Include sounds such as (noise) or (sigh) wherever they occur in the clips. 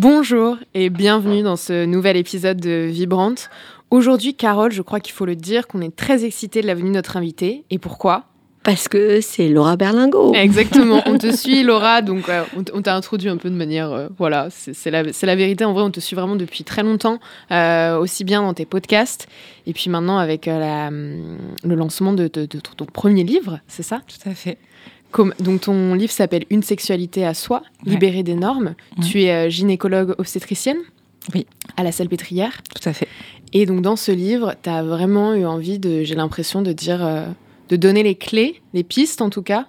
Bonjour et bienvenue dans ce nouvel épisode de Vibrante. Aujourd'hui, Carole, je crois qu'il faut le dire qu'on est très excité de la venue de notre invitée. Et pourquoi? Parce que c'est Laura Berlingo. Exactement, on te (laughs) suit Laura, donc euh, on t'a introduit un peu de manière, euh, voilà, c'est la, la, vérité, en vrai on te suit vraiment depuis très longtemps, euh, aussi bien dans tes podcasts, et puis maintenant avec la, le lancement de, ton premier livre, c'est ça? Tout à fait. Comme, donc ton livre s'appelle Une sexualité à soi, libérée des normes. Tu es gynécologue obstétricienne Oui. À la Salpêtrière. Tout à fait. Et donc dans ce livre, tu as vraiment eu envie de, j'ai l'impression de dire, de donner les clés, les pistes en tout cas,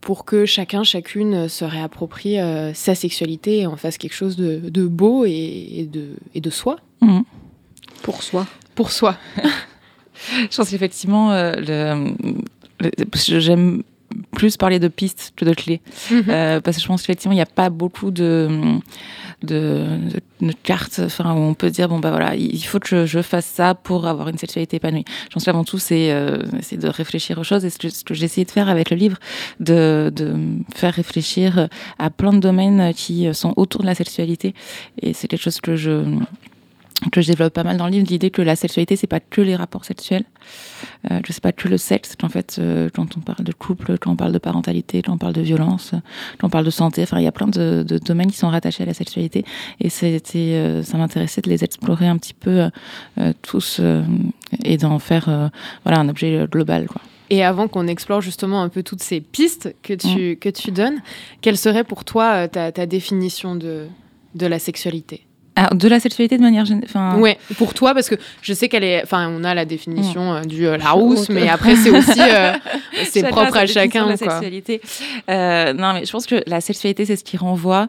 pour que chacun, chacune se réapproprie euh, sa sexualité et en fasse quelque chose de, beau et, de, et de soi. Mmh. Pour soi. Pour soi. (laughs) Je pense qu'effectivement, euh, j'aime plus parler de pistes que de clés. Mhm. Euh, parce que je pense qu'effectivement, il n'y a pas beaucoup de, de, cartes enfin, où on peut dire bon, bah voilà, il faut que je, fasse ça pour avoir une sexualité épanouie. Je pense qu'avant tout, c'est euh, de réfléchir aux choses. Et ce que, ce que j'ai essayé de faire avec le livre, de, de faire réfléchir à plein de domaines qui sont autour de la sexualité. Et c'est quelque chose que je que je développe pas mal dans le livre, l'idée que la sexualité, c'est pas que les rapports sexuels, euh, que c'est pas que le sexe, qu'en fait, euh, quand on parle de couple, quand on parle de parentalité, quand on parle de violence, quand on parle de santé, enfin, il y a plein de, de, domaines qui sont rattachés à la sexualité, et c'était, euh, ça m'intéressait de les explorer un petit peu euh, tous et d'en faire, voilà, un objet global, quoi. Et avant qu'on explore justement un peu toutes ces pistes que tu, mm. que tu donnes, quelle serait pour toi ta, ta définition de, de la sexualité? De la sexualité de manière générale. Ouais, pour toi, parce que je sais qu'elle est. Enfin, on a la définition euh, du euh, Larousse, mais après, c'est aussi. Euh, (laughs) c'est propre à chacun. La sexualité. non, mais je pense que la sexualité, c'est ce qui renvoie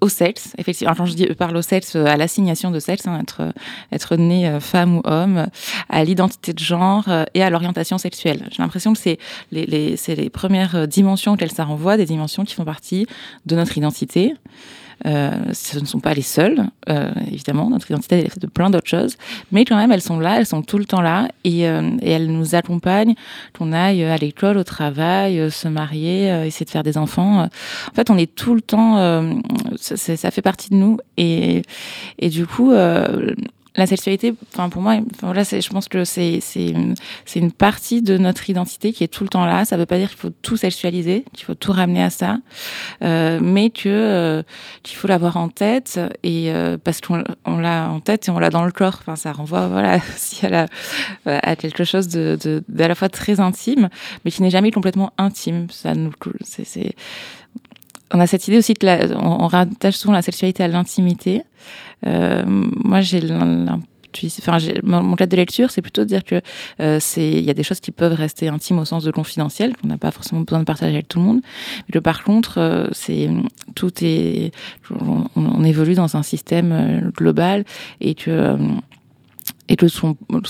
au sexe. Effectivement, quand je dis, parle au sexe, à l'assignation de sexe, hein, être, être né femme ou homme, à l'identité de genre et à l'orientation sexuelle. J'ai l'impression que c'est les, les, les premières dimensions auxquelles ça renvoie, des dimensions qui font partie de notre identité. Euh, ce ne sont pas les seules, euh, évidemment. Notre identité est faite de plein d'autres choses, mais quand même elles sont là, elles sont tout le temps là et, euh, et elles nous accompagnent. Qu'on aille à l'école, au travail, se marier, essayer de faire des enfants. En fait, on est tout le temps. Ça, ça, fait partie de nous et, et du coup la sexualité, enfin pour moi, voilà, je pense que c'est c'est une partie de notre identité qui est tout le temps là. Ça veut pas dire qu'il faut tout sexualiser, qu'il faut tout ramener à ça, euh, mais que euh, qu'il faut l'avoir en tête et euh, parce qu'on on l'a en tête et on l'a dans le corps. Enfin, ça renvoie voilà aussi à la à quelque chose de, de, à la fois très intime, mais qui n'est jamais complètement intime. Ça nous c'est on a cette idée aussi que la, on rattache souvent la sexualité à l'intimité. Euh, moi, j'ai Enfin, mon cadre de lecture, c'est plutôt de dire que euh, c'est il y a des choses qui peuvent rester intimes au sens de confidentiel, qu'on n'a pas forcément besoin de partager avec tout le monde. Mais que par contre, euh, c'est tout est on, on, évolue dans un système euh, global et que et que ce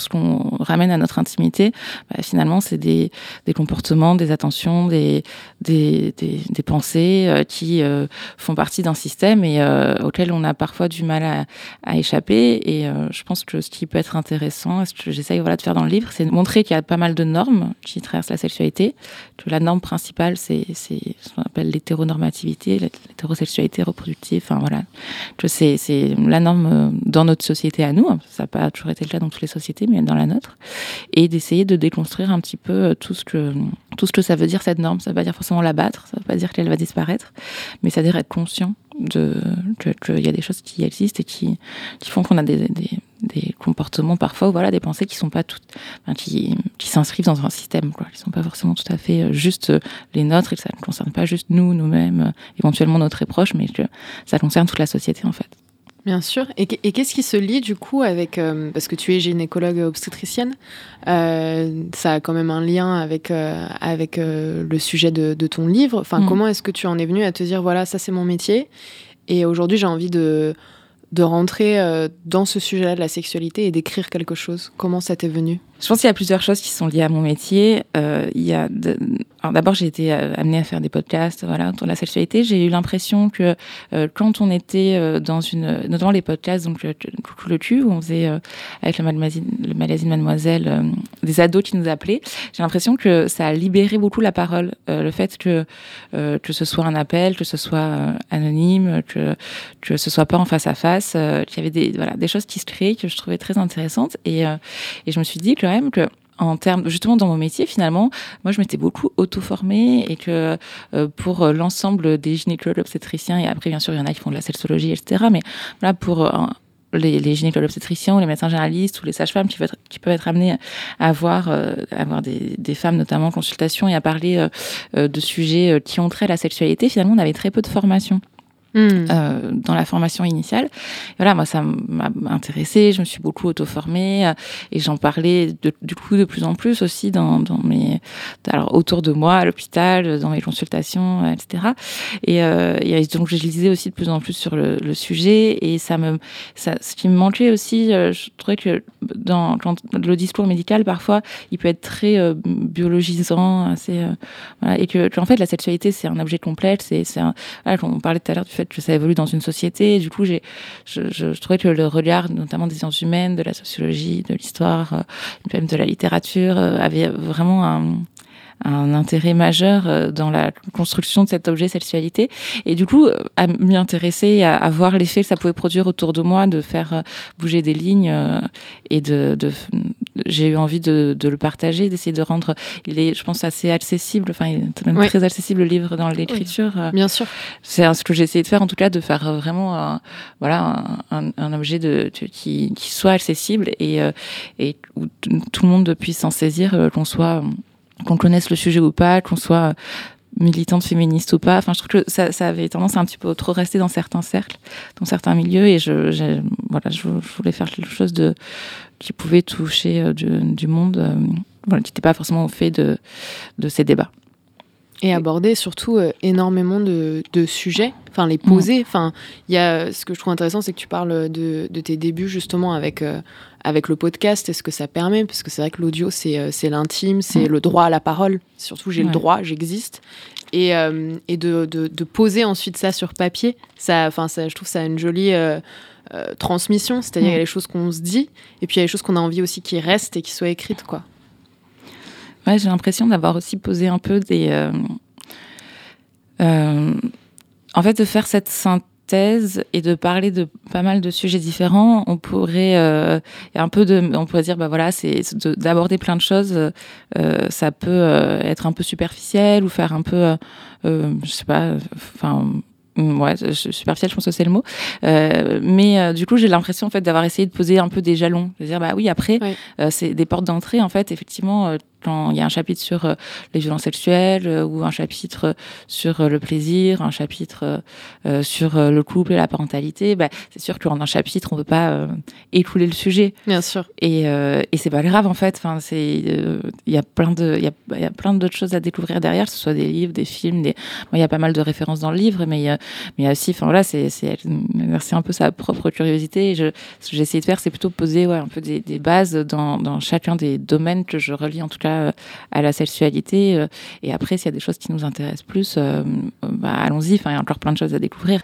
qu'on ramène à notre intimité, bah, finalement, c'est des, des, comportements, des attentions, des, des, des pensées euh, qui euh, font partie d'un système et euh, auquel on a parfois du mal à, à échapper. Et je pense que ce qui peut être intéressant, ce que j'essaye voilà, de faire dans le livre, c'est de montrer qu'il y a pas mal de normes qui traversent la sexualité, que la norme principale, c'est ce qu'on appelle l'hétéronormativité, l'hétérosexualité reproductive, enfin voilà, que c'est la norme dans notre société à nous, ça n'a pas toujours été le cas dans toutes les sociétés, mais dans la nôtre, et d'essayer de déconstruire un petit peu euh, tout ce que tout ce que ça veut dire cette norme. Ça ne veut pas dire forcément la battre, ça ne veut pas dire qu'elle va disparaître, mais ça veut dire être conscient de qu'il y a des choses qui existent et qui, font qu'on a des, des, comportements parfois voilà des pensées qui sont pas toutes qui, qui s'inscrivent dans un système quoi qui sont pas forcément tout à fait euh, juste euh, les nôtres et que ça ne concerne pas juste nous nous-mêmes éventuellement nos très proches mais que ça concerne toute la société en fait Bien sûr. Et, qu'est-ce qui se lie du coup avec euh, parce que tu es gynécologue obstétricienne, euh, ça a quand même un lien avec euh, avec le sujet de, ton livre. Enfin, mm. comment est-ce que tu en es venu à te dire voilà ça c'est mon métier? Et aujourd'hui j'ai envie de de rentrer dans ce sujet-là de la sexualité et d'écrire quelque chose Comment ça t'est venu? Je pense qu'il y a plusieurs choses qui sont liées à mon métier. Il y a d'abord j'ai été euh, amenée à faire des podcasts voilà autour de la sexualité. J'ai eu l'impression que euh, quand on était euh, dans une notamment les podcasts donc coucou le cul où on faisait avec le magazine le magazine Mademoiselle des ados qui nous appelaient. J'ai l'impression que ça a libéré beaucoup la parole. le fait que que ce soit un appel, que ce soit anonyme, que que ce soit pas en face à face, qu'il y avait des voilà des choses qui se créaient que je trouvais très intéressantes et et je me suis dit que même que en termes justement dans mon métier finalement moi je m'étais beaucoup auto-formée et que euh, pour l'ensemble des gynécologues obstétriciens et après bien sûr il y en a qui font de la sexologie etc mais voilà pour euh, les, gynécologues obstétriciens ou les médecins généralistes ou les sages-femmes qui, peuvent être amenés à euh, des, des, femmes notamment en consultation et à parler de sujets qui ont trait à la sexualité, finalement on avait très peu de formation. Hmm. Euh, dans la formation initiale. Voilà, moi, ça m'a intéressé. Je me suis beaucoup auto-formée euh, et j'en parlais de, du coup de plus en plus aussi dans, dans mes, alors autour de moi, à l'hôpital, dans mes consultations, etc. Et, euh, et, donc, je lisais aussi de plus en plus sur le, le sujet et ça me, ça, ce qui me manquait aussi, euh, je trouvais que dans, le discours médical, parfois, il peut être très biologisant, assez, voilà, et que, en fait, la sexualité, c'est un objet complexe. C'est voilà, on parlait tout à l'heure du fait que ça évolue dans une société. du coup, j'ai, je, trouvais que le regard, notamment des sciences humaines, de la sociologie, de l'histoire, euh, même de la littérature, euh, avait vraiment un, intérêt majeur euh, dans la construction de cet objet sexualité et du coup à m'y intéresser à, à voir l'effet que ça pouvait produire autour de moi de faire bouger des lignes et de j'ai eu envie de, de le partager d'essayer de rendre il est je pense assez accessible enfin il est même très accessible le livre dans l'écriture oui, bien sûr c'est ce que j'ai essayé de faire en tout cas de faire vraiment un, voilà un, un, objet de, de qui, qui soit accessible et, et où tout le monde puisse s'en saisir qu'on soit qu'on connaisse le sujet ou pas, qu'on soit militante féministe ou pas. Enfin, je trouve que ça, ça, avait tendance à un petit peu trop rester dans certains cercles, dans certains milieux, et je, voilà, je, je, voulais faire quelque chose de qui pouvait toucher euh, du, du, monde, euh, voilà, qui n'était pas forcément au fait de, de ces débats. Et aborder surtout euh, énormément de, de, sujets, enfin les poser. Mmh. Enfin, il y a ce que je trouve intéressant, c'est que tu parles de, de, tes débuts justement avec euh, avec le podcast et ce que ça permet, parce que c'est vrai que l'audio c'est euh, c'est l'intime, c'est mmh. le droit à la parole. Surtout, j'ai ouais. le droit, j'existe. Et, et de, de, de, poser ensuite ça sur papier, ça, enfin, ça, je trouve ça une jolie euh, transmission. C'est-à-dire, il y a les choses qu'on se dit, et puis il y a les choses qu'on a envie aussi qui restent et qui soient écrites, quoi. Ouais, j'ai l'impression d'avoir aussi posé un peu des. Euh, euh, en fait, de faire cette synthèse et de parler de pas mal de sujets différents, on pourrait un peu de, on pourrait dire bah voilà, c'est d'aborder plein de choses. Ça peut être un peu superficiel ou faire un peu, je sais pas, enfin ouais, superficiel, je pense que c'est le mot. Euh, mais euh, du coup, j'ai l'impression en fait d'avoir essayé de poser un peu des jalons, de dire bah oui, après. Euh, c'est des portes d'entrée en fait. Effectivement, quand il y a un chapitre sur euh, les violences sexuelles euh, ou un chapitre sur euh, le plaisir, un chapitre sur le couple et la parentalité, bah, c'est sûr qu'en un chapitre, on peut pas écouler le sujet. Bien sûr. Et, et c'est pas grave en fait. Enfin, c'est il y a plein de il y a, y a plein d'autres choses à découvrir derrière, que ce soit des livres, des films, des il y a pas mal de références dans le livre, mais il y a, mais il y a aussi, enfin voilà, c'est c'est c'est un peu sa propre curiosité. Et je, ce que j'ai essayé de faire, c'est plutôt poser ouais, un peu des, des bases dans, dans chacun des domaines que je relis en tout cas à la sexualité. Euh, et après, s'il y a des choses qui nous intéressent plus, euh, bah, allons-y. Enfin, il y a encore plein de choses à découvrir.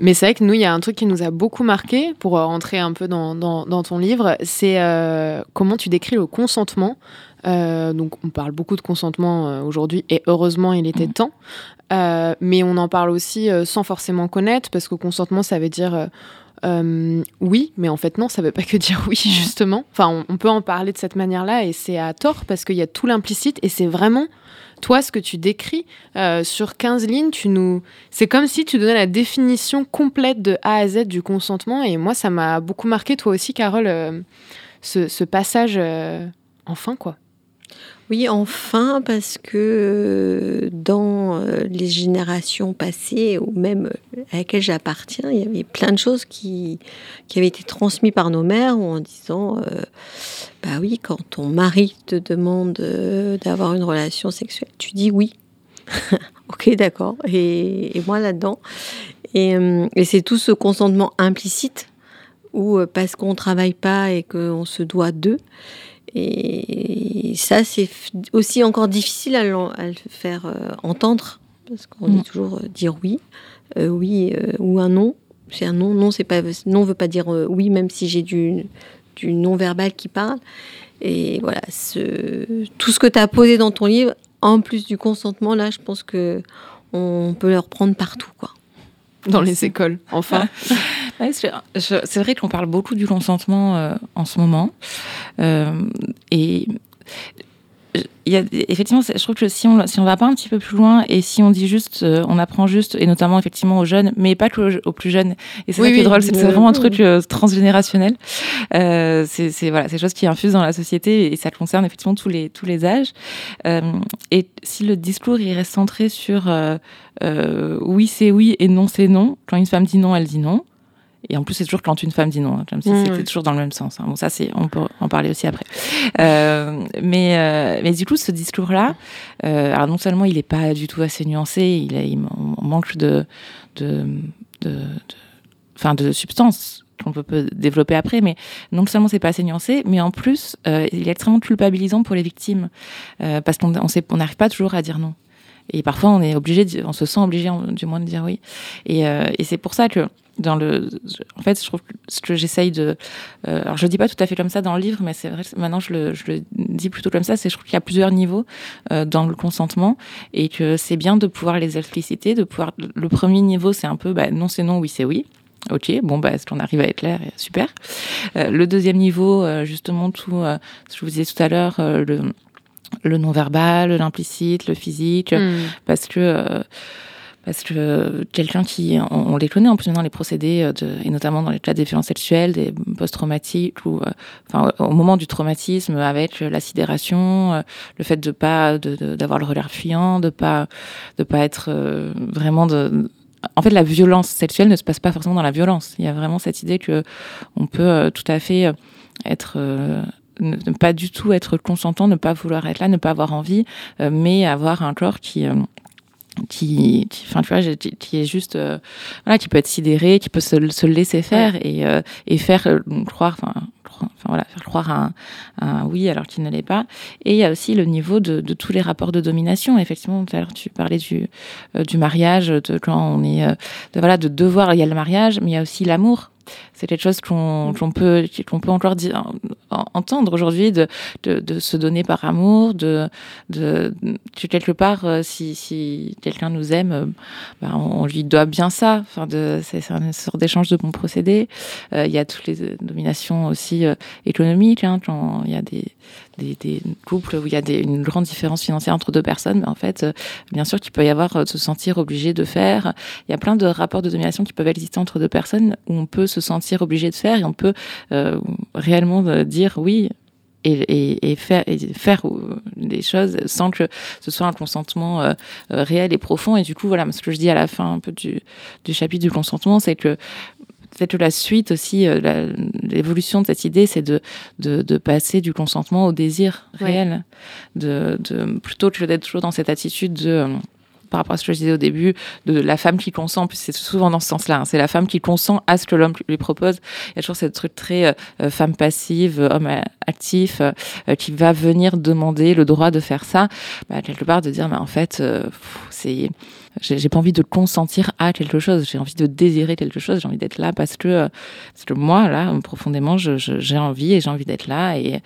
Mais c'est vrai que nous, il y a un truc qui nous a beaucoup marqué, pour rentrer un peu dans, ton livre, c'est euh, comment tu décris le consentement. Euh, donc, on parle beaucoup de consentement euh, aujourd'hui, et heureusement, il était mmh. temps. Euh, mais on en parle aussi sans forcément connaître, parce que consentement, ça veut dire oui, mais en fait, non, ça veut pas que dire oui, justement. Enfin, on, on peut en parler de cette manière-là, et c'est à tort, parce qu'il y a tout l'implicite, et c'est vraiment toi, ce que tu décris sur 15 lignes, tu nous... c'est comme si tu donnais la définition complète de A à Z du consentement. Et moi, ça m'a beaucoup marqué, toi aussi, Carole, ce, ce, passage, enfin, quoi. Oui, enfin, parce que euh, dans euh, les générations passées, ou même euh, à laquelles j'appartiens, il y avait plein de choses qui, avaient été transmises par nos mères en disant, bah oui, quand ton mari te demande d'avoir une relation sexuelle, tu dis oui. (laughs) ok, d'accord. Et, moi là-dedans. Et, et c'est tout ce consentement implicite, ou parce qu'on ne travaille pas et qu'on se doit d'eux. Et ça, c'est aussi encore difficile à, le faire euh, entendre, parce qu'on dit mm. toujours euh, dire oui, euh, oui ou un non. C'est un non, non, c'est pas non veut pas dire oui, même si j'ai du, du non verbal qui parle. Et voilà, ce, tout ce que tu as posé dans ton livre, en plus du consentement, là, je pense que on peut le reprendre partout, quoi. Dans les écoles, enfin. (laughs) c'est vrai qu'on parle beaucoup du consentement euh, en ce moment. Euh, et il y a, effectivement, je trouve que si on si on va pas un petit peu plus loin et si on dit juste, euh, on apprend juste et notamment effectivement aux jeunes, mais pas que aux, plus jeunes. Et c'est ça qui est drôle, c'est vraiment un truc transgénérationnel. Euh, c'est voilà, c'est des choses qui infusent dans la société et ça concerne effectivement tous les tous les âges. et si le discours il reste centré sur oui c'est oui et non c'est non, quand une femme dit non, elle dit non. Et en plus, c'est toujours quand une femme dit non, hein, comme si mmh, c'était toujours dans le même sens. Hein. Bon, ça, c'est, on peut en parler aussi après. Euh, mais, euh, mais du coup, ce discours-là, euh, alors non seulement il n'est pas du tout assez nuancé, il, il manque de, de, de, enfin, de substance qu'on peut, peut, développer après, mais non seulement c'est pas assez nuancé, mais en plus, euh, il est extrêmement culpabilisant pour les victimes, euh, parce qu'on on n'arrive pas toujours à dire non. Et parfois, on est obligé, on se sent obligé, du moins, de dire oui. Et, euh, et c'est pour ça que dans le, en fait, je trouve que ce que j'essaye de, euh, alors je dis pas tout à fait comme ça dans le livre, mais c'est vrai, maintenant je le, je le, dis plutôt comme ça, c'est je trouve qu'il y a plusieurs niveaux euh, dans le consentement et que c'est bien de pouvoir les expliciter, de pouvoir, le premier niveau c'est un peu, bah, non c'est non, oui c'est oui. Ok, bon, bah, est-ce qu'on arrive à être clair Super. Euh, le deuxième niveau, euh, justement, tout, euh, ce que je vous disais tout à l'heure, le, le non-verbal, l'implicite, le physique, mm. parce que parce que quelqu'un qui, on, les connaît en plus dans les procédés, euh, de, et notamment dans les cas des violences sexuelles, des post-traumatiques, ou euh, enfin, au moment du traumatisme, avec la sidération, euh, le fait de pas d'avoir de, le regard fuyant, de pas de pas être vraiment de en fait, la violence sexuelle ne se passe pas forcément dans la violence. Il y a vraiment cette idée que on peut tout à fait être ne pas du tout être consentant, ne pas vouloir être là, ne pas avoir envie, mais avoir un corps qui qui, enfin tu vois, qui, est juste, euh, voilà, qui peut être sidéré, qui peut se, se laisser faire et, euh, et faire euh, croire, enfin, voilà, faire croire un, un oui alors qu'il ne l'est pas. Et il y a aussi le niveau de, de, tous les rapports de domination. Effectivement, tout à l'heure tu parlais du, du mariage, de quand on est, de, voilà, de devoir. Il y a le mariage, mais il y a aussi l'amour c'est quelque chose qu'on peut, qu'on peut encore dire, entendre aujourd'hui, de, de, de, se donner par amour, de, de, quelque part, euh, si, si quelqu'un nous aime, euh, ben on, lui doit bien ça. Enfin, c'est une sorte d'échange de bons procédés. Euh, il y a toutes les dominations aussi économiques, hein, quand il y a des, des, des, couples où il y a des, une grande différence financière entre deux personnes, mais en fait, bien sûr qu'il peut y avoir se sentir obligé de faire. Il y a plein de rapports de domination qui peuvent exister entre deux personnes où on peut se sentir obligé de faire et on peut euh, réellement euh, dire oui et, et, et, faire, et faire des choses sans que ce soit un consentement euh, réel et profond. Et du coup, voilà, ce que je dis à la fin un peu du, du chapitre du consentement, c'est que peut-être la suite aussi, l'évolution de cette idée, c'est de, de, de, passer du consentement au désir réel, de, de, plutôt que d'être toujours dans cette attitude de par rapport à ce que je disais au début, de la femme qui consent, puis c'est souvent dans ce sens-là, hein. c'est la femme qui consent à ce que l'homme lui propose. Il y a toujours ce truc très euh, euh, femme passive, homme actif, euh, qui va venir demander le droit de faire ça, bah, quelque part de dire, mais en fait, c'est j'ai pas envie de consentir à quelque chose, j'ai envie de désirer quelque chose, j'ai envie d'être là parce que, parce que moi, là, profondément, j'ai envie et j'ai envie d'être là. Et,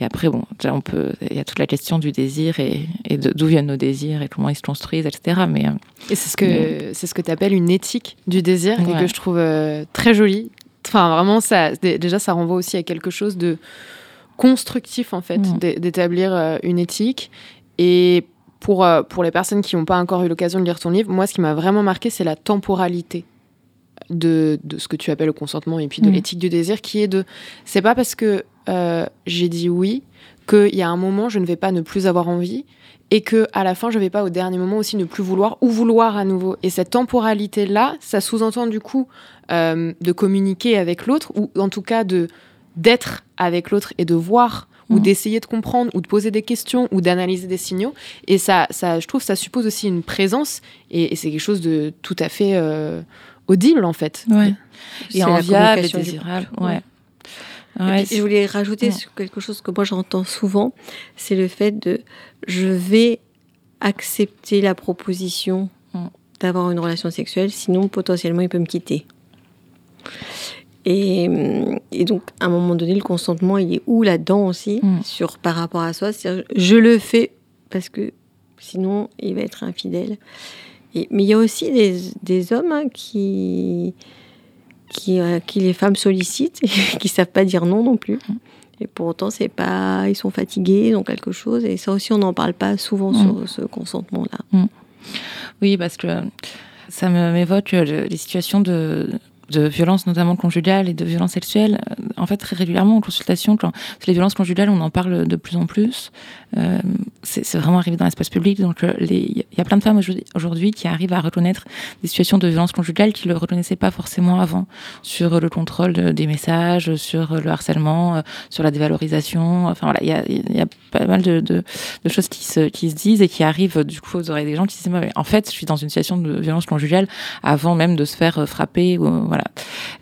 après, bon, on peut, il y a toute la question du désir et, et d'où viennent nos désirs et comment ils se construisent, etc. Mais, euh, et c'est ce que, c'est ce que tu appelles une éthique du désir et que je trouve euh, très jolie. Enfin, vraiment, ça, déjà, ça renvoie aussi à quelque chose de constructif, en fait, mmh. d'établir euh, une éthique. Et pour, euh, pour les personnes qui n'ont pas encore eu l'occasion de lire ton livre, moi, ce qui m'a vraiment marqué, c'est la temporalité de, de, ce que tu appelles le consentement et puis de mmh. l'éthique du désir, qui est de. C'est pas parce que euh, j'ai dit oui, qu'il y a un moment, je ne vais pas ne plus avoir envie, et que à la fin, je ne vais pas au dernier moment aussi ne plus vouloir ou vouloir à nouveau. Et cette temporalité-là, ça sous-entend du coup euh, de communiquer avec l'autre, ou en tout cas de d'être avec l'autre et de voir ou Mhm. d'essayer de comprendre ou de poser des questions ou d'analyser des signaux. Et ça, ça, je trouve, ça suppose aussi une présence et, et c'est quelque chose de tout à fait euh, audible en fait. Ouais. Et enviable et désirable. couple. Ouais. Et Ouais, puis, je voulais rajouter sur quelque chose que moi j'entends souvent, c'est le fait de je vais accepter la proposition Mm. d'avoir une relation sexuelle, sinon potentiellement il peut me quitter. Et, et donc à un moment donné, le consentement il est où là-dedans aussi, Mm. sur par rapport à soi? C'est-à-dire, je le fais parce que sinon il va être infidèle. Et, mais il y a aussi des, des hommes hein, qui, qui, euh, qui les femmes sollicitent et (laughs) qui savent pas dire non non plus. Et pour autant, c'est pas, ils sont fatigués, ils ont quelque chose. Et ça aussi, on n'en parle pas souvent Mm. sur ce consentement-là. Oui, parce que ça m'évoque euh, les situations de, de violence, notamment conjugale et de violence sexuelle. Euh, En fait, très régulièrement en consultation, quand les violences conjugales, on en parle de plus en plus. Euh, c'est vraiment arrivé dans l'espace public. Donc, euh, il y a plein de femmes aujourd'hui- qui arrivent à reconnaître des situations de violence conjugale qui ne reconnaissaient pas forcément avant, sur le contrôle de- des messages, sur le harcèlement, euh, sur la dévalorisation. Enfin voilà, il y a, y a pas mal de, de, de choses qui se, qui se disent et qui arrivent du coup aux oreilles des gens qui disent mais en fait je suis dans une situation de violence conjugale avant même de se faire euh, frapper ou euh, voilà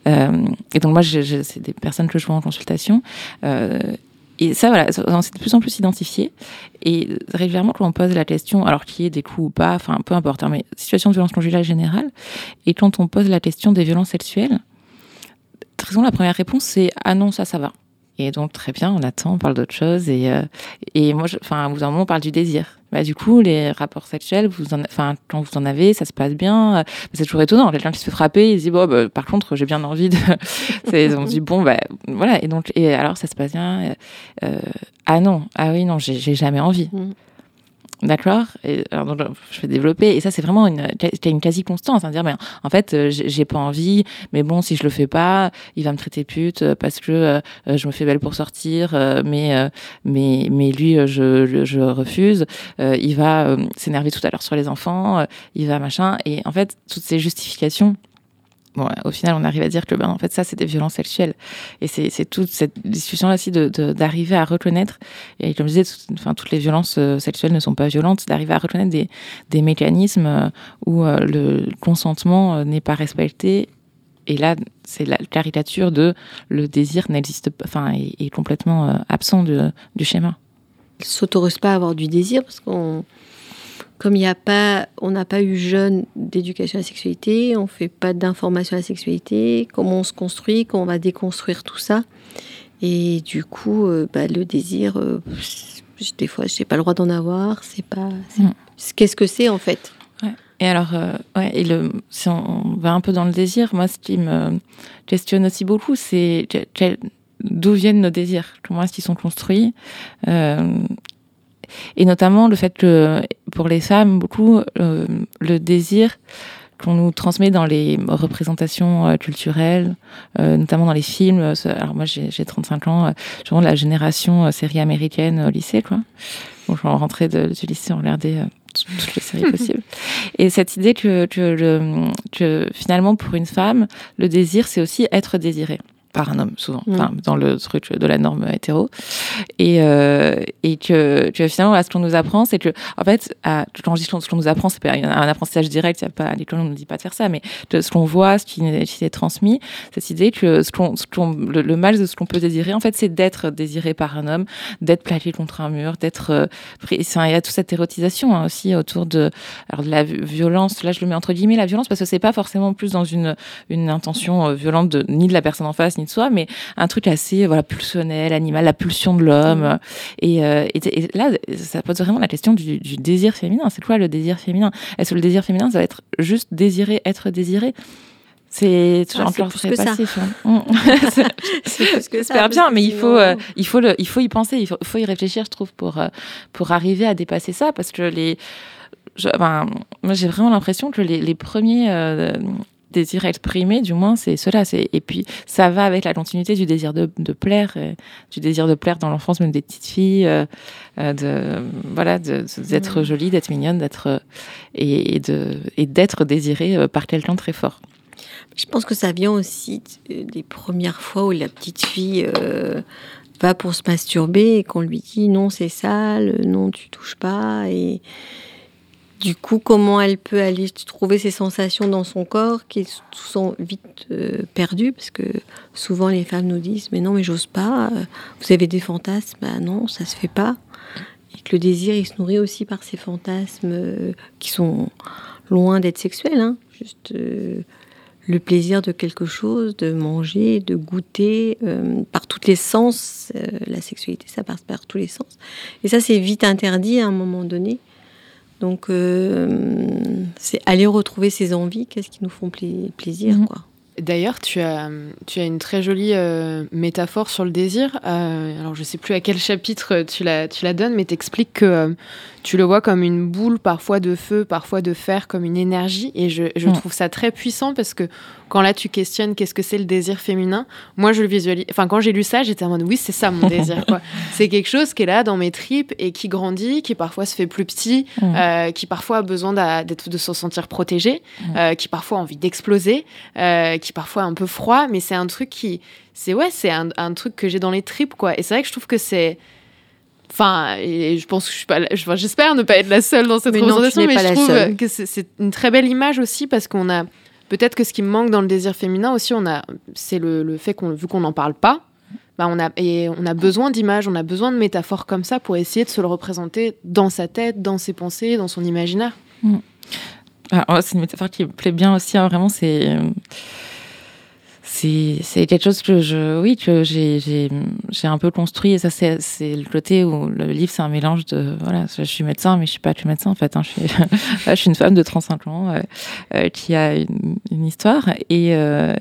Euh, et donc moi c'est des personnes que je vois en consultation euh, et ça voilà ça- c'est de plus en plus identifié. Et régulièrement quand on pose la question alors qu'il y ait des coups ou pas enfin peu importe hein, mais situation de violence conjugale générale et quand on pose la question des violences sexuelles très souvent la première réponse c'est ah non ça ça va et donc très bien, on attend, on parle d'autre chose. Et, euh, et moi, enfin, bout d'un moment, on parle du désir. Bah, du coup, les rapports sexuels, vous en, quand vous en avez, ça se passe bien. Euh, C'est toujours étonnant. Quelqu'un qui se fait frapper, il se dit bon, bah, par contre, j'ai bien envie de. (laughs) C'est- on se dit bon, bah, voilà. Et donc, et alors, ça se passe bien. Euh, ah non, ah oui, non, j'ai jamais envie. Mm. D'accord je vais développer. Et ça, c'est vraiment une, une quasi-constance. à dire, mais en fait, euh, j'ai pas envie, mais bon, si je le fais pas, il va me traiter pute euh, parce que euh, je me fais belle pour sortir, mais, mais, mais lui, je, je, refuse. Il va s'énerver tout à l'heure sur les enfants, il va machin. Et en fait, toutes ces justifications. Au final, on arrive à dire que ben, en fait, ça, c'est des violences sexuelles. Et c'est toute cette discussion-là d'arriver de, d'arriver à reconnaître, et comme je disais, toutes les violences euh, sexuelles ne sont pas violentes, d'arriver à reconnaître des, des mécanismes euh, où euh, le consentement n'est pas respecté. Et là, c'est la caricature de le désir n'existe pas, enfin, est, est complètement absent de- du schéma. Ils s'autorisent pas à avoir du désir parce qu'on, comme il y a pas, on n'a pas eu jeune d'éducation à la sexualité, on fait pas d'information à la sexualité, comment on se construit, comment on va déconstruire tout ça. Et du coup, euh, bah, le désir, euh, des fois, j'ai pas le droit d'en avoir. C'est pas. Mm. Qu'est-ce que c'est en fait? Et alors, euh, ouais, et le, si on va un peu dans le désir, moi, ce qui me questionne aussi beaucoup, c'est d'où viennent nos désirs, comment est-ce qu'ils sont construits, et notamment le fait que pour les femmes, beaucoup, euh, le désir qu'on nous transmet dans les représentations euh, culturelles, euh, notamment dans les films. Alors moi, j'ai j'ai 35 ans, je suis de la génération série américaine au lycée, quoi. Donc, en rentrée de- du lycée, on regardait toutes les séries (laughs) possibles. Et cette idée que, que, le- que finalement, pour une femme, le désir, c'est aussi être désiré par un homme, souvent, Mm. enfin, dans le truc de la norme hétéro. Et, euh, et que, que finalement, là, ce qu'on nous apprend, c'est que, en fait, à, quand je dis ce qu'on nous apprend, c'est pas un apprentissage direct, il y a pas, à l'école, on ne nous dit pas de faire ça, mais ce qu'on voit, ce qui, qui est transmis, cette idée que ce qu'on, qu'on- le, le mal de ce qu'on peut désirer, en fait, c'est d'être désiré par un homme, d'être plaqué contre un mur, d'être euh, pris- il y a toute cette érotisation hein, aussi autour de, alors, de la vi- violence. Là, je le mets entre guillemets la violence parce que c'est pas forcément plus dans une, une intention euh, violente de, ni de la personne en face ni de soi, mais un truc assez voilà pulsionnel, animal, la pulsion de l'homme. Et, euh, et, et là, ça pose vraiment la question du, du désir féminin. C'est quoi le désir féminin? Est-ce que le désir féminin, ça va être juste désirer, être désiré? C'est Ah, encore très passif. hein. Mm. (laughs) C'est- plus que ça, bien, mais il faut, euh, il faut le, il faut y penser, il faut, faut y réfléchir, je trouve, pour euh, pour arriver à dépasser ça, parce que les, je- enfin, moi j'ai vraiment l'impression que les, les premiers euh, désir exprimé, du moins, c'est cela. Et puis, ça va avec la continuité du désir de, plaire, du désir de plaire dans l'enfance, même des petites filles, euh, euh, de, voilà, d'être jolie, d'être mignonne, d'être, et, de, et d'être désirée par quelqu'un très fort. Je pense que ça vient aussi des premières fois où la petite fille va pour se masturber et qu'on lui dit non, c'est sale, non, tu touches pas. Et du coup, comment elle peut aller trouver ses sensations dans son corps qui sont vite euh, perdues Parce que souvent les femmes nous disent Mais non, mais j'ose pas. Euh, vous avez des fantasmes Ben non, ça se fait pas. Et que le désir, il se nourrit aussi par ces fantasmes euh, qui sont loin d'être sexuels. Hein. Juste le plaisir de quelque chose, de manger, de goûter, par tous les sens. La sexualité, ça passe par tous les sens. Et ça, c'est vite interdit à un moment donné. Donc, euh, c'est aller retrouver ses envies, qu'est-ce qui nous font plaisir, mhm. quoi. D'ailleurs, tu as, tu as une très jolie métaphore sur le désir. alors, je ne sais plus à quel chapitre tu la, tu la donnes, mais tu expliques que tu le vois comme une boule, parfois de feu, parfois de fer, comme une énergie. Et je, je mm. trouve ça très puissant parce que quand là tu questionnes qu'est-ce que c'est le désir féminin, moi je le visualise. Enfin, quand j'ai lu ça, j'étais en mode oui, c'est ça mon (laughs) désir. c'est quelque chose qui est là dans mes tripes et qui grandit, qui parfois se fait plus petit, mm. euh, qui parfois a besoin de se sentir protégé, mm. euh, qui parfois a envie d'exploser, euh, qui parfois est un peu froid. Mais c'est un truc qui. C'est ouais, c'est un, un truc que j'ai dans les tripes, quoi. Et c'est vrai que je trouve que c'est Enfin, et je pense que je suis pas, j'espère ne pas être la seule dans cette mais représentation, mais je trouve que c'est une très belle image aussi parce qu'on a peut-être que ce qui me manque dans le désir féminin aussi, on a, c'est le, le, fait qu'on, vu qu'on n'en parle pas, bah on a et on a besoin d'images, on a besoin de métaphores comme ça pour essayer de se le représenter dans sa tête, dans ses pensées, dans son imaginaire. Mm. Ah, c'est une métaphore qui me plaît bien aussi. Hein, vraiment, c'est euh, c'est quelque chose que je oui que j'ai j'ai un peu construit et ça c'est c'est le côté où le livre c'est un mélange de voilà je suis médecin mais je suis pas que médecin en fait hein, je suis (laughs) je suis une femme de 35 ans euh, euh, qui a une, une histoire et, euh,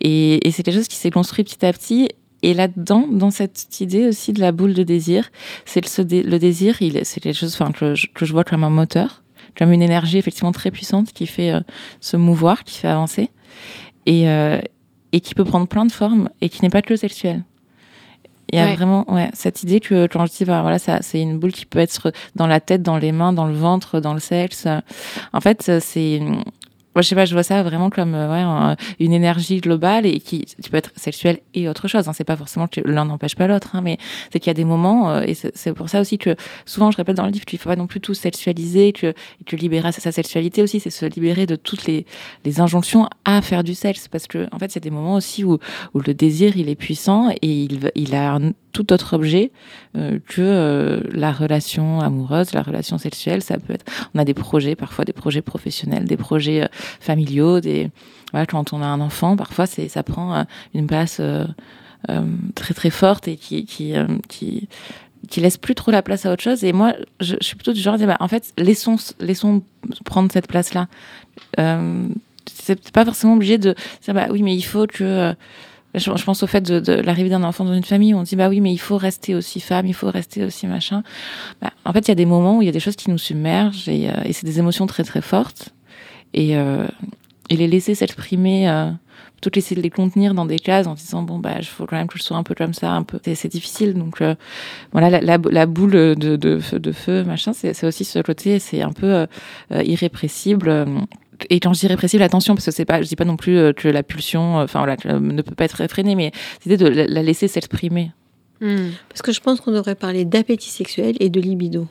et, et c'est quelque chose qui s'est construit petit à petit et là-dedans, dans cette idée aussi de la boule de désir, c'est le, le désir, c'est quelque chose enfin, que, je, que je vois comme un moteur, comme une énergie effectivement très puissante qui fait se mouvoir, qui fait avancer. Et, euh, et qui peut prendre plein de formes et qui n'est pas que sexuel. Il y a vraiment ouais, cette idée que quand je dis bah, voilà ça c'est une boule qui peut être dans la tête, dans les mains, dans le ventre, dans le sexe. En fait, c'est je sais pas, je vois ça vraiment comme euh, ouais, une énergie globale et qui, qui peut être sexuelle et autre chose. Hein. C'est pas forcément que l'un n'empêche pas l'autre, hein, mais c'est qu'il y a des moments, euh, et c'est pour ça aussi que souvent je répète dans le livre qu'il faut pas non plus tout sexualiser, que, que libérer sa sexualité aussi, c'est se libérer de toutes les, injonctions à faire du sexe. Parce que, en fait, c'est des moments aussi où, où le désir, il est puissant et il, il a un tout autre objet euh, que euh, la relation amoureuse, la relation sexuelle. Ça peut être, on a des projets, parfois des projets professionnels, des projets euh, familiaux, des quand on a un enfant, parfois ça prend une place très très forte et qui qui, qui laisse plus trop la place à autre chose. Et moi, je, je suis plutôt du genre à dire, bah, en fait, laissons, laissons prendre cette place-là. Euh, c'est pas forcément obligé de dire, bah oui, mais il faut que je, pense au fait de, l'arrivée d'un enfant dans une famille où on dit bah oui mais il faut rester aussi femme, il faut rester aussi machin. Bah, en fait il y a des moments où il y a des choses qui nous submergent et, euh, c'est des émotions très très fortes. Et, euh, et les laisser s'exprimer, euh, plutôt que laisser les contenir dans des cases en disant bon bah il faut quand même que je sois un peu comme ça, un peu. C'est difficile. Donc euh, voilà la, la, boule de, de, de, feu machin c'est aussi ce côté c'est un peu irrépressible et quand je dis répressible, attention, parce que c'est pas, je dis pas non plus euh, que la pulsion, euh, enfin voilà, ne peut pas être réfrénée, mais l'idée de la laisser s'exprimer. Hmm. Parce que je pense qu'on devrait parler d'appétit sexuel et de libido,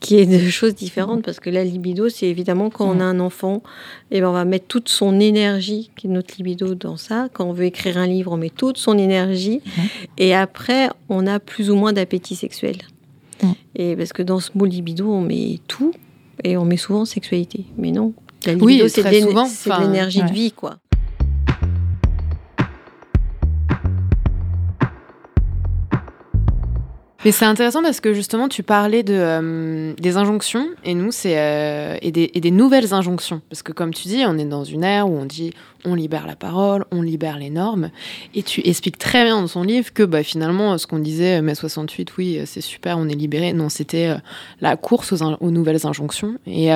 qui est deux (laughs) choses différentes, parce que la libido, c'est évidemment quand on a un enfant, et eh ben on va mettre toute son énergie, qui est notre libido, dans ça. Quand on veut écrire un livre, on met toute son énergie, mhm. et après, on a plus ou moins d'appétit sexuel. Et parce que dans ce mot libido, on met tout, et on met souvent sexualité. Mais non, oui, c'est de l'énergie de vie, quoi. Mais c'est intéressant parce que justement, tu parlais de, euh, des injonctions et nous, c'est euh, et, des, et, des, nouvelles injonctions. Parce que comme tu dis, on est dans une ère où on dit on libère la parole, on libère les normes. Et tu expliques très bien dans son livre que bah, finalement, ce qu'on disait mai 68, oui, c'est super, on est libéré. Non, c'était euh, la course aux, aux, nouvelles injonctions. Et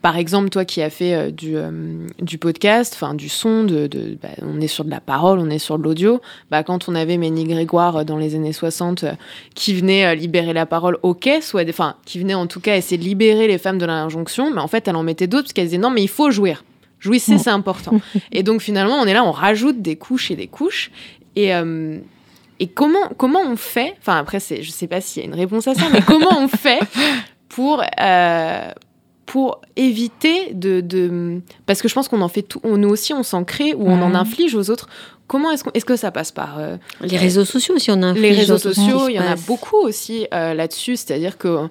par exemple, toi qui as fait euh, du, euh, du podcast, enfin du son, de, de bah, on est sur de la parole, on est sur de l'audio. Bah, quand on avait Ménie Grégoire euh, dans les années 60 qui venait libérer la parole, ok, soit, enfin, qui venait en tout cas essayer de libérer les femmes de l'injonction, mais en fait, elle en mettait d'autres parce qu'elle disait non, mais il faut jouir. Jouissez, c'est important. (laughs) et donc finalement, on est là, on rajoute des couches et des couches. Et, et comment, comment on fait Enfin, après, je ne sais pas s'il y a une réponse à ça, mais comment on fait pour, pour éviter de, Parce que je pense qu'on en fait tout. Nous aussi, on s'en crée ou on en inflige aux autres. Comment est-ce, est-ce que ça passe par euh, les réseaux sociaux aussi on a les réseaux sociaux il y en a beaucoup aussi euh, là-dessus c'est-à-dire que euh,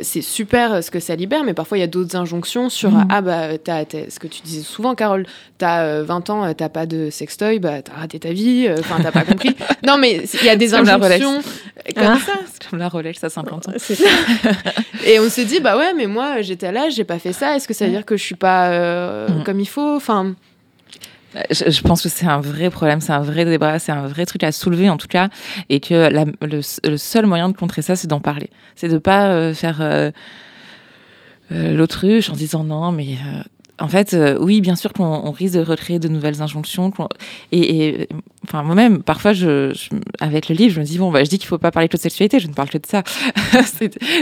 c'est super ce que ça libère mais parfois il y a d'autres injonctions sur mm. ah bah t'as, ce que tu disais souvent Carole t'as 20 ans t'as pas de sextoy bah t'as raté ta vie enfin t'as pas compris (laughs) non mais il y a des injonctions comme ah. ça comme la relèche ça 50 ans (laughs) et on se dit bah ouais mais moi j'étais à l'âge j'ai pas fait ça est-ce que ça veut dire que je suis pas mm. comme il faut? Enfin je, pense que c'est un vrai problème, c'est un vrai débat, c'est un vrai truc à soulever en tout cas, et que le, seul moyen de contrer ça, c'est d'en parler. C'est de pas euh, faire euh, euh, l'autruche en disant non, mais en fait, euh, oui, bien sûr qu'on risque de recréer de nouvelles injonctions. Et, enfin, moi-même, parfois, je, avec le livre, je me dis bon, bah, je dis qu'il faut pas parler que de sexualité, je ne parle que de ça. (laughs)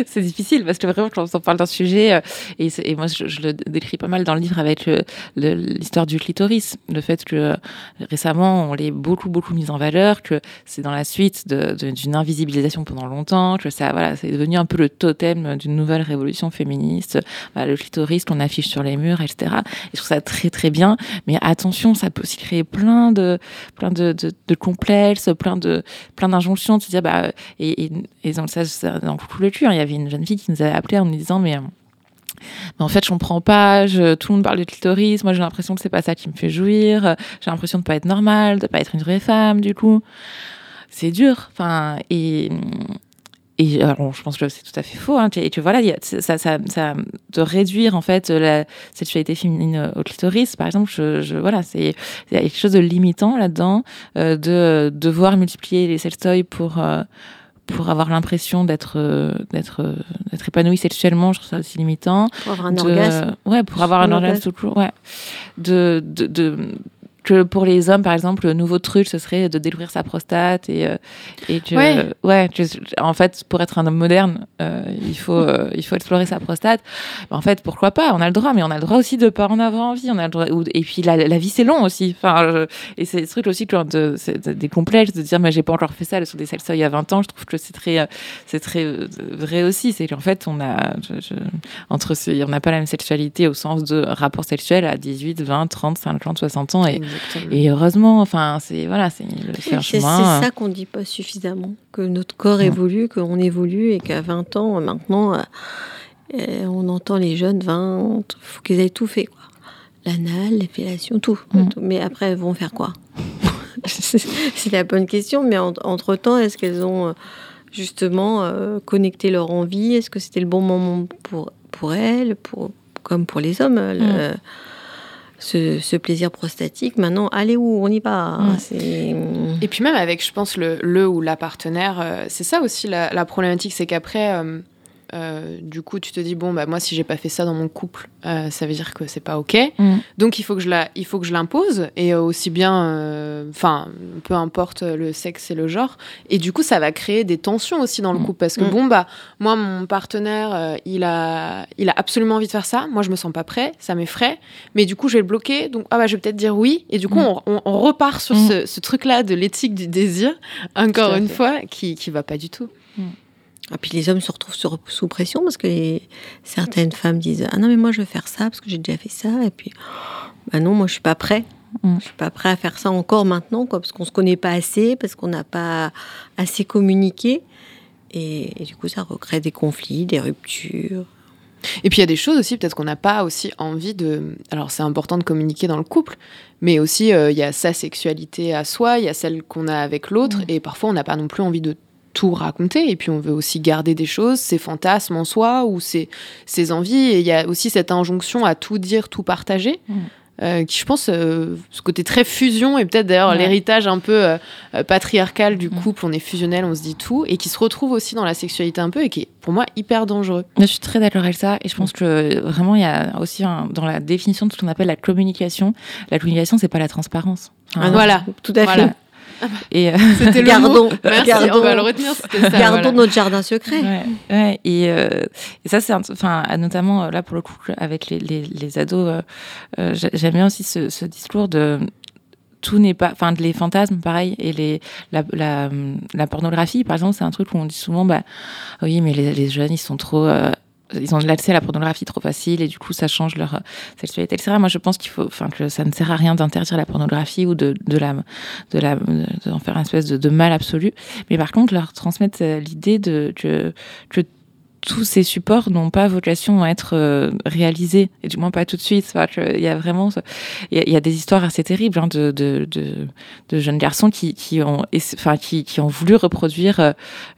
c'est difficile parce que vraiment, quand on parle d'un sujet, euh, et, et, moi, je, le décris pas mal dans le livre avec l'histoire du clitoris, le fait que euh, récemment, on l'ait beaucoup, beaucoup mis en valeur, que c'est dans la suite d'une invisibilisation pendant longtemps, que ça, voilà, c'est devenu un peu le totem d'une nouvelle révolution féministe, bah, le clitoris qu'on affiche sur les murs, etc. Et je trouve ça très très bien. Mais attention, ça peut aussi créer plein de plein de, de, complexes, plein de plein d'injonctions. Tu dire bah et, et, dans ça, dans le hein, il y avait une jeune fille qui nous avait appelé en nous disant mais mais en fait, je comprends pas. Je, tout le monde parle de clitoris. Moi, j'ai l'impression que c'est pas ça qui me fait jouir. J'ai l'impression de pas être normale, de pas être une vraie femme. Du coup, c'est dur. Enfin, et et alors, je pense que c'est tout à fait faux. Hein, et que voilà, ça, ça, ça, de réduire en fait la sexualité féminine au clitoris, par exemple, je, voilà, c'est il y a quelque chose de limitant là-dedans, euh, de devoir multiplier les sextoys pour euh, pour avoir l'impression d'être d'être d'être épanoui sexuellement, je trouve ça aussi limitant. Pour avoir un orgasme. Ouais, pour avoir un orgasme toujours. Ouais. De, de, de que pour les hommes, par exemple, le nouveau truc, ce serait de découvrir sa prostate et, euh, et que, ouais. en fait, pour être un homme moderne, euh, il faut euh, il faut explorer sa prostate. en fait, pourquoi pas? On a le droit, mais on a le droit aussi de pas en avoir envie. On a le droit, et puis la, la vie c'est long aussi. Enfin, et c'est des trucs aussi que de, des complexes de dire mais j'ai pas encore fait ça sur des seuils il y a 20 ans. Je trouve que c'est très c'est très vrai aussi. C'est qu'en fait on a entre on n'a pas la même sexualité au sens de rapport sexuel à 18, 20, 30, 50, 60 ans et et heureusement, enfin, c'est voilà, c'est. C'est ça qu'on dit pas suffisamment, que notre corps évolue, qu'on évolue et qu'à 20 ans, maintenant, euh, euh, on entend les jeunes 20, faut qu'ils aient tout fait, quoi. L'anal, l'épilation, tout. Mm. tout. Mais après, elles vont faire quoi? (laughs) C'est la bonne question. Mais entre temps, est-ce qu'elles ont euh, justement connecté leur envie? Est-ce que c'était le bon moment pour pour elles, pour comme pour les hommes? Mm ce, plaisir prostatique. Maintenant, allez où On y va. Mm. Et puis même avec, je pense, le, le ou la partenaire, euh, c'est ça aussi la, problématique, c'est qu'après, euh, euh, du coup, tu te dis bon bah moi si j'ai pas fait ça dans mon couple, euh, ça veut dire que c'est pas ok. Mm. Donc il faut que je la, il faut que je l'impose et euh, aussi bien, enfin peu importe le sexe et le genre. Et du coup ça va créer des tensions aussi dans le mm. couple parce que mm. bon bah moi mon partenaire il a, il a absolument envie de faire ça. Moi je me sens pas prêt, ça m'effraie. Mais du coup je vais le bloquer. Donc ah bah je vais peut-être dire oui. Et du coup on, on, repart sur ce, ce truc là de l'éthique du désir encore une fois qui qui va pas du tout. Et ah, puis les hommes se retrouvent sous pression parce que certaines femmes disent Ah non, mais moi je veux faire ça parce que j'ai déjà fait ça. Et puis, bah non, moi je suis pas prêt. Mm. Je suis pas prêt à faire ça encore maintenant, quoi, parce qu'on se connaît pas assez, parce qu'on n'a pas assez communiqué. Et, du coup, ça recrée des conflits, des ruptures. Et puis il y a des choses aussi, peut-être qu'on n'a pas aussi envie de. Alors c'est important de communiquer dans le couple, mais aussi euh, il y a sa sexualité à soi, il y a celle qu'on a avec l'autre, mm. et parfois on n'a pas non plus envie de tout raconter et puis on veut aussi garder des choses, ses fantasmes en soi ou ses, ses envies. Et il y a aussi cette injonction à tout dire, tout partager. Mm. euh, qui, je pense, euh, ce côté très fusion et peut-être d'ailleurs Ouais. l'héritage un peu euh, patriarcal du Mhm. couple, on est fusionnel, on se dit tout, et qui se retrouve aussi dans la sexualité un peu et qui est pour moi hyper dangereux. Je suis très d'accord avec ça et je pense que vraiment il y a aussi un- dans la définition de ce qu'on appelle la communication, la communication c'est pas la transparence. Ah non, voilà. Tout à voilà. Fait. Et euh, C'était le Gardons, mot. Merci, gardons- on va le retenir, c'était ça. Gardons voilà. notre jardin secret. ouais, ouais, et, euh, et ça c'est un- enfin notamment euh, là pour le coup avec les, les, les ados j'a- j'aime bien aussi ce, ce discours de tout n'est pas enfin les fantasmes pareil et les la, la, la pornographie par exemple c'est un truc où on dit souvent bah oui mais les, les jeunes ils sont trop euh, ils ont l'accès à la pornographie trop facile et du coup ça change leur euh, sexualité etc moi je pense qu'il faut enfin que ça ne sert à rien d'interdire la pornographie ou de de la de la d'en faire une espèce de, de mal absolu. Mais par contre leur transmettre euh, l'idée de que que tous ces supports n'ont pas vocation à être euh, réalisés, et du moins pas tout de suite. Enfin, il y a vraiment, il y a, il y a des histoires assez terribles hein, de, de, de, de jeunes garçons qui, qui ont, enfin, qui, qui ont voulu reproduire. euh,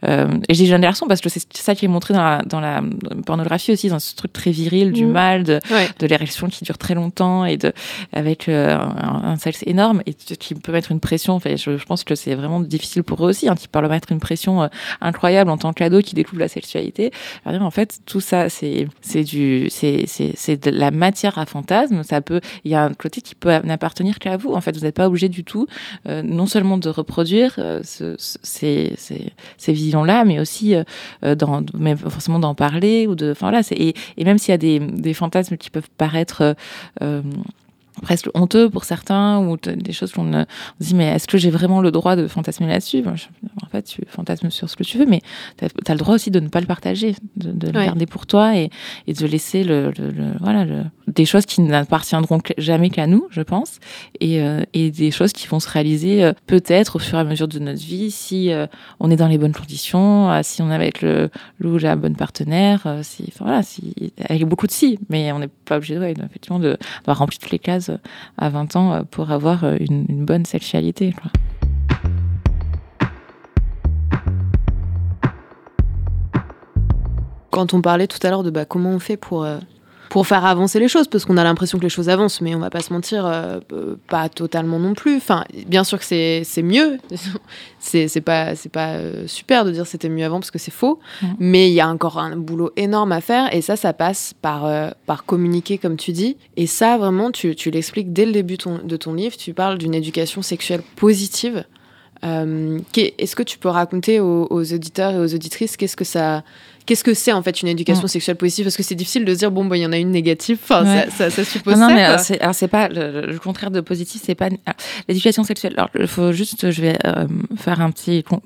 euh, et je dis jeunes garçons parce que c'est ça qui est montré dans la, dans la pornographie aussi, dans ce truc très viril du Mhm. mal, de, Ouais. de l'érection qui dure très longtemps et de avec euh, un, un sexe énorme et qui peut mettre une pression. Enfin, je, je pense que c'est vraiment difficile pour eux aussi, hein, qui peuvent leur mettre une pression euh, incroyable en tant qu'ado qui découvre la sexualité. Alors, en fait, tout ça, c'est du c'est de la matière à fantasme. Ça peut il y a un côté qui peut n'appartenir qu'à vous. En fait, vous n'êtes pas obligé du tout, euh, non seulement de reproduire euh, ce, ce- ces visions-là, mais aussi euh, mais forcément d'en parler ou de enfin et, même s'il y a des fantasmes qui peuvent paraître presque honteux pour certains ou des choses qu'on on se dit mais est-ce que j'ai vraiment le droit de fantasmer là-dessus? En fait tu fantasmes sur ce que tu veux mais tu as, le droit aussi de ne pas le partager de, de le Ouais. garder pour toi et, et de laisser le, le- le- voilà le- des choses qui n'appartiendront jamais qu'à nous je pense et, euh, et des choses qui vont se réaliser euh, peut-être au fur et à mesure de notre vie si euh, on est dans les bonnes conditions euh, si on est avec le, ou la bonne partenaire si enfin, voilà si avec beaucoup de si mais on n'est pas obligé ouais, effectivement de d'avoir rempli toutes les cases à 20 ans euh, pour avoir euh, une, bonne sexualité. Quand on parlait tout à l'heure de bah, comment on fait pour, euh, pour faire avancer les choses, parce qu'on a l'impression que les choses avancent, mais on va pas se mentir, euh, euh, pas totalement non plus. Enfin, bien sûr que c'est c'est mieux, (laughs) c'est c'est pas, c'est pas euh, super de dire c'était mieux avant parce que c'est faux, mais il y a encore un boulot énorme à faire, et ça, ça passe par, euh, par communiquer, comme tu dis. Et ça, vraiment, tu, tu l'expliques dès le début ton- de ton livre, tu parles d'une éducation sexuelle positive. Euh, Est-ce que tu peux raconter aux, aux auditeurs et aux auditrices qu'est-ce que ça, qu'est-ce que c'est en fait une éducation Mm. sexuelle positive? Parce que c'est difficile de dire bon bah il y en a une négative. Enfin Ouais. ça, ça, ça suppose non, non, mais euh, c'est, pas le, le contraire de positif, c'est pas alors, l'éducation sexuelle. Alors il faut juste, je vais euh, faire un petit con-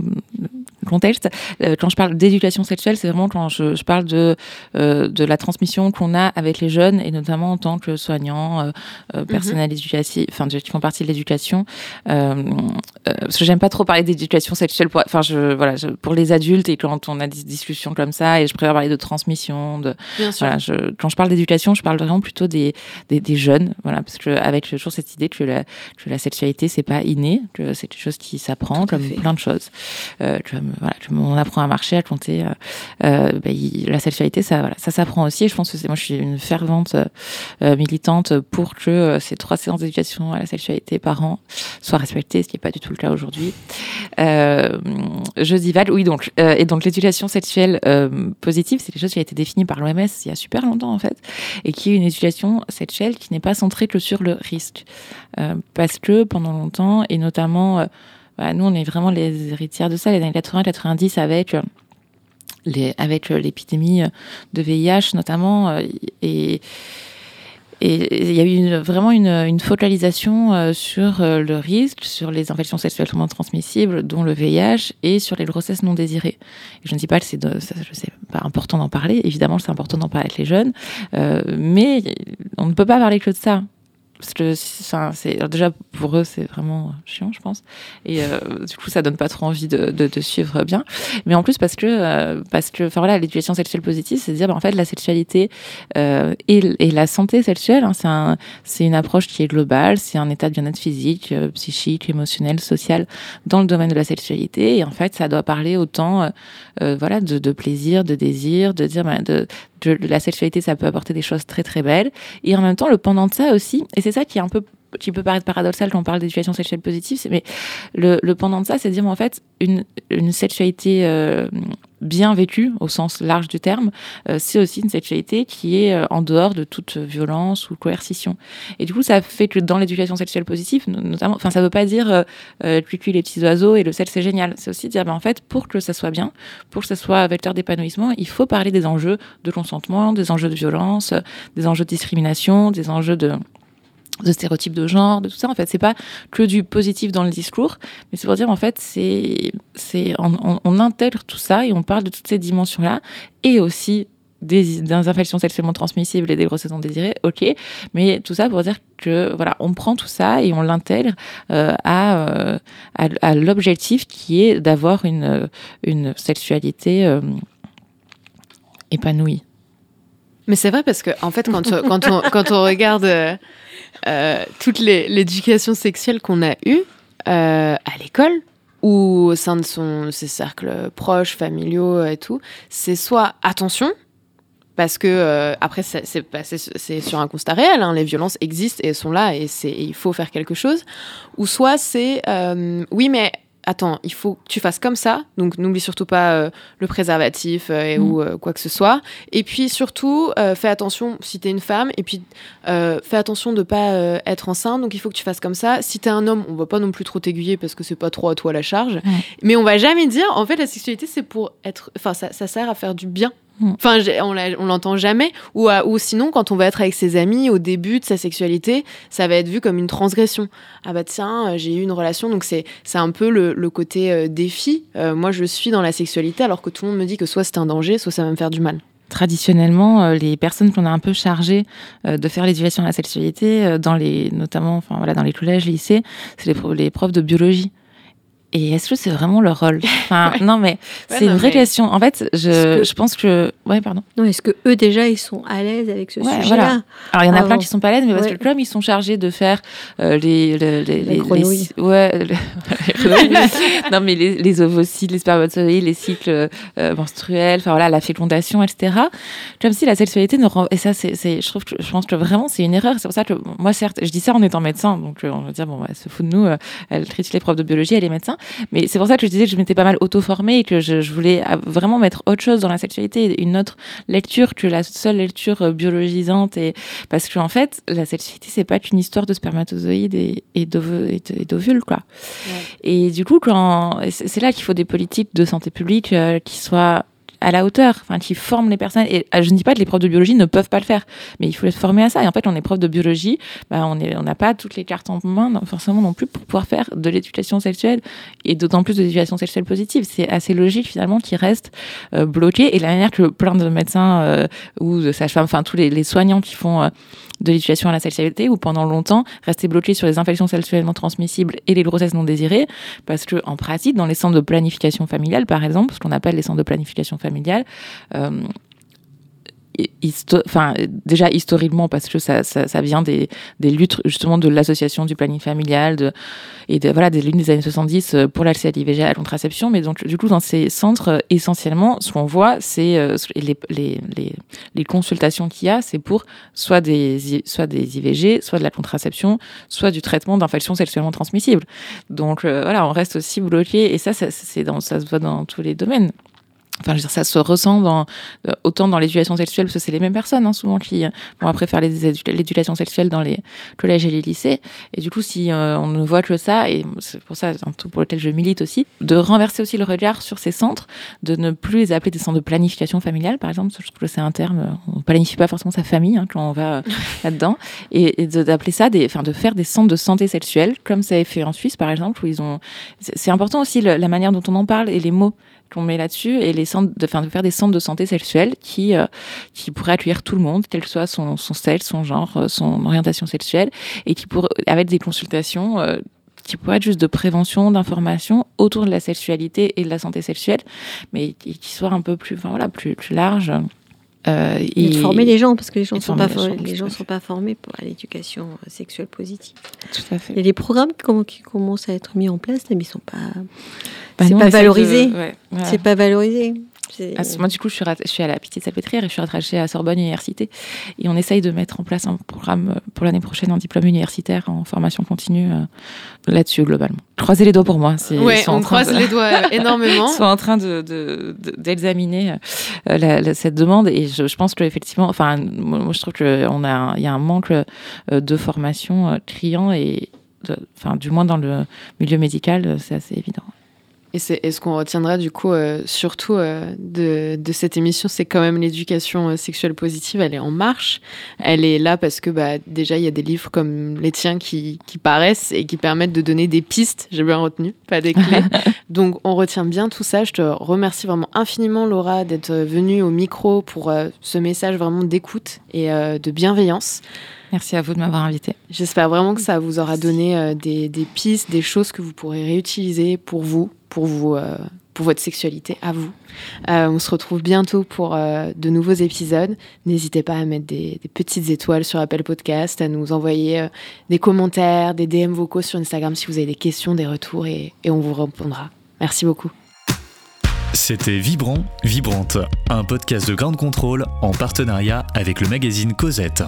contexte. Euh, quand je parle d'éducation sexuelle, c'est vraiment quand je, je parle de euh, de la transmission qu'on a avec les jeunes et notamment en tant que soignant, euh, euh, personnel éducatif, enfin qui font partie de l'éducation. Euh, parce que j'aime pas trop parler d'éducation sexuelle pour, enfin je voilà, je- pour les adultes et quand on a des discussions comme ça et je préfère parler de transmission, de Bien sûr. voilà, je, quand je parle d'éducation, je parle vraiment plutôt des, des, des jeunes, voilà, parce que avec toujours cette idée que la, que la sexualité c'est pas inné, que c'est quelque chose qui s'apprend comme fait. plein de choses, euh, comme voilà, comme on apprend à marcher, à compter, euh, euh, il- la sexualité ça, voilà, ça s'apprend aussi. Et je pense que c'est, moi je suis une fervente euh, militante pour que ces trois séances d'éducation à la sexualité par an soient respectées, ce qui n'est pas du tout le cas aujourd'hui. Je divague, oui donc, et donc l'éducation sexuelle positive, c'est quelque chose qui a été défini par l'OMS il y a super longtemps en fait, et qui est une éducation sexuelle qui n'est pas centrée que sur le risque, Euh, parce que pendant longtemps, et notamment, euh, voilà, nous on est vraiment les héritières de ça, les années 80-90 avec euh, les, avec l'épidémie de VIH notamment, et et il y a eu une- vraiment une, une focalisation euh, sur euh, le risque, sur les infections sexuellement transmissibles, dont le VIH, et sur les grossesses non désirées. Je ne dis pas que c'est pas important d'en parler. Évidemment, c'est important d'en parler avec les jeunes, euh, mais on ne peut pas parler que de ça. Parce que enfin, déjà pour eux c'est vraiment chiant je pense. Et euh, du coup ça donne pas trop envie de, de, de suivre bien. Mais en plus parce que euh, parce que enfin voilà l'éducation sexuelle positive c'est de dire bah, en fait la sexualité euh, et, et la santé sexuelle hein, c'est un c'est une approche qui est globale c'est un état de bien-être physique euh, psychique émotionnel social dans le domaine de la sexualité. Et en fait ça doit parler autant euh, euh, voilà de, de plaisir de désir de dire bah, de que la sexualité, ça peut apporter des choses très très belles. Et en même temps, le pendant de ça aussi, et c'est ça qui est un peu qui peut paraître paradoxal quand on parle d'éducation sexuelle positive, mais le, le, pendant de ça, c'est dire en fait une, une sexualité euh, bien vécue au sens large du terme, euh, c'est aussi une sexualité qui est euh, en dehors de toute violence ou coercition. Et du coup, ça fait que dans l'éducation sexuelle positive, notamment, enfin, ça veut pas dire euh, cuicui les petits oiseaux et le sexe c'est génial. C'est aussi dire, ben, en fait, pour que ça soit bien, pour que ça soit vecteur d'épanouissement, il faut parler des enjeux de consentement, des enjeux de violence, des enjeux de discrimination, des enjeux de de stéréotypes de genre, de tout ça. En fait, c'est pas que du positif dans le discours, mais c'est pour dire en fait, c'est, c'est, on, intègre tout ça et on parle de toutes ces dimensions-là et aussi des, infections sexuellement transmissibles et des grossesses non désirées, ok, mais tout ça pour dire que voilà, on prend tout ça et on l'intègre euh, à, euh, à, à, l'objectif qui est d'avoir une, une sexualité euh, épanouie. Mais c'est vrai parce que en fait, quand, quand, on, quand on regarde euh, toute l'éducation sexuelle qu'on a eue euh, à l'école ou au sein de son, ses cercles proches, familiaux et tout, c'est soit attention, parce que euh, après c'est sur un constat réel, hein, les violences existent et sont là et, il faut faire quelque chose, ou soit c'est oui mais attends, il faut que tu fasses comme ça, donc n'oublie surtout pas euh, le préservatif euh, Mm. ou euh, quoi que ce soit. Et puis surtout, fais attention si t'es une femme, et puis fais attention de pas euh, être enceinte, donc il faut que tu fasses comme ça. Si t'es un homme, on va pas non plus trop t'aiguiller parce que c'est pas trop à toi la charge. Mais on va jamais dire, en fait, la sexualité c'est pour être, enfin, ça, ça sert à faire du bien. Mm. Enfin, on l'entend jamais. Ou, à- ou sinon, quand on va être avec ses amis au début de sa sexualité, ça va être vu comme une transgression. Ah bah tiens, euh, j'ai eu une relation, donc c'est un peu le, le côté euh, défi. Euh, moi, je suis dans la sexualité alors que tout le monde me dit que soit c'est un danger, soit ça va me faire du mal. traditionnellement, euh, les personnes qu'on a un peu chargées euh, de faire l'éducation à la sexualité, euh, dans les, notamment, enfin voilà, dans les collèges, lycées, c'est les, les profs de biologie. Et est-ce que c'est vraiment leur rôle (laughs) Enfin, non, mais c'est une vraie mais- question. En fait, je, que- je pense que, ouais, pardon. Non, est-ce que eux déjà ils sont à l'aise avec ce Ouais, sujet-là voilà. Alors il y en a Ah plein bon. qui sont pas à l'aise, mais parce que comme ils sont chargés de faire euh, les, les, les, (laughs) les- grenouilles. les- ouais, (laughs) non mais les, les ovocytes, les spermatozoïdes, les cycles euh, menstruels, enfin voilà, la fécondation, etc. Comme si la sexualité ne rend... et ça c'est, je trouve que je pense que vraiment c'est une erreur. C'est pour ça que moi certes, je dis ça en étant médecin, donc euh, on va dire bon, bah, elle se fout de nous, euh, elle critique les profs de biologie, elle est médecin, mais c'est pour ça que je disais que je m'étais pas mal auto-formée et que je, je voulais vraiment mettre autre chose dans la sexualité, une autre lecture que la seule lecture euh, biologisante et parce qu'en fait la sexualité c'est pas qu'une histoire de spermatozoïdes et, d'ovules quoi. Et du coup quand c'est là qu'il faut des politiques de santé publique euh, qui soient à la hauteur, enfin qui forment les personnes. Et euh, je ne dis pas que les profs de biologie ne peuvent pas le faire, mais il faut les former à ça. Et en fait, on est prof de biologie, bah, on n'a pas toutes les cartes en main, forcément non plus, pour pouvoir faire de l'éducation sexuelle et d'autant plus de l'éducation sexuelle positive. C'est assez logique finalement qu'ils restent euh, bloqués. Et la manière que plein de médecins euh, ou de sages-femmes, enfin tous les, soignants qui font de l'éducation à la sexualité ou pendant longtemps rester bloqués sur les infections sexuellement transmissibles et les grossesses non désirées parce que en pratique dans les centres de planification familiale par exemple ce qu'on appelle les centres de planification familiale euh, histo- enfin déjà historiquement parce que ça, ça, vient des, des luttes justement de l'association du planning familial et voilà des luttes des années 70 euh, pour l'accès à l'IVG à la contraception mais donc du coup dans ces centres euh, essentiellement ce qu'on voit c'est euh, les, les, les, consultations qu'il y a c'est pour soit des soit des IVG soit de la contraception soit du traitement d'infections sexuellement transmissibles. Donc euh, voilà on reste aussi bloqué et ça ça, ça se voit dans tous les domaines Enfin, je veux dire, ça se ressent dans, euh, autant dans l'éducation sexuelle, parce que c'est les mêmes personnes, hein, souvent, qui euh, vont après faire l'éducation sexuelle dans les collèges et les lycées. Et du coup, si euh, on ne voit que ça, et c'est pour ça, c'est un truc pour lequel je milite aussi, de renverser aussi le regard sur ces centres, de ne plus les appeler des centres de planification familiale, par exemple, je trouve que c'est un terme, euh, on planifie pas forcément sa famille hein, quand on va euh, (laughs) là-dedans, et, d'appeler ça des, enfin, de faire des centres de santé sexuelle, comme ça est fait en Suisse, par exemple, où ils ont, c'est c'est important aussi le- la manière dont on en parle et les mots qu'on met là-dessus et les centres de, de faire des centres de santé sexuelle qui euh, qui pourraient accueillir tout le monde quel que soit son son sexe son genre euh, son orientation sexuelle et qui pourraient avec des consultations euh, qui pourraient être juste de prévention d'information autour de la sexualité et de la santé sexuelle mais qui, qui soient un peu plus enfin voilà plus plus large euh, Et de former les gens, parce que les gens ne sont, pas les for- gens, les gens sont pas formés pour à l'éducation sexuelle positive. tout à fait Il y a des programmes qui, comm- qui commencent à être mis en place, mais ils sont pas. Bah, c'est pas essaie de- valorisé. ouais, voilà. C'est pas valorisé. Ah, moi, du coup, je suis, je suis à la Pitié Salpêtrière et je suis rattachée à Sorbonne Université. Et on essaye de mettre en place un programme euh, pour l'année prochaine en diplôme universitaire en formation continue euh, là-dessus, globalement. Croisez les doigts pour moi. Oui, on croise les doigts (laughs) énormément. Ils sont en train d'examiner de, cette demande et je, pense qu'effectivement, enfin, moi, je trouve qu'il y a un manque de formation criant et, enfin, du moins dans le milieu médical, c'est assez évident. Et, c'est, ce qu'on retiendra du coup euh, surtout euh, de, de, cette émission, c'est quand même l'éducation euh, sexuelle positive, elle est en marche. Elle est là parce que bah, déjà, il y a des livres comme les tiens qui, qui paraissent et qui permettent de donner des pistes, j'ai bien retenu, pas des clés. (laughs) Donc on retient bien tout ça. Je te remercie vraiment infiniment Laura d'être venue au micro pour ce message vraiment d'écoute et de bienveillance. Merci à vous de m'avoir invité. J'espère vraiment que ça vous aura donné euh, des, pistes, des choses que vous pourrez réutiliser pour vous, pour vous, euh, pour votre sexualité à vous. Euh, on se retrouve bientôt pour de nouveaux épisodes. N'hésitez pas à mettre des, petites étoiles sur Apple Podcast, à nous envoyer des commentaires, des DM vocaux sur Instagram si vous avez des questions, des retours et, et on vous répondra. Merci beaucoup. C'était Vibrant, Vibrante, un podcast de grande contrôle en partenariat avec le magazine Cosette.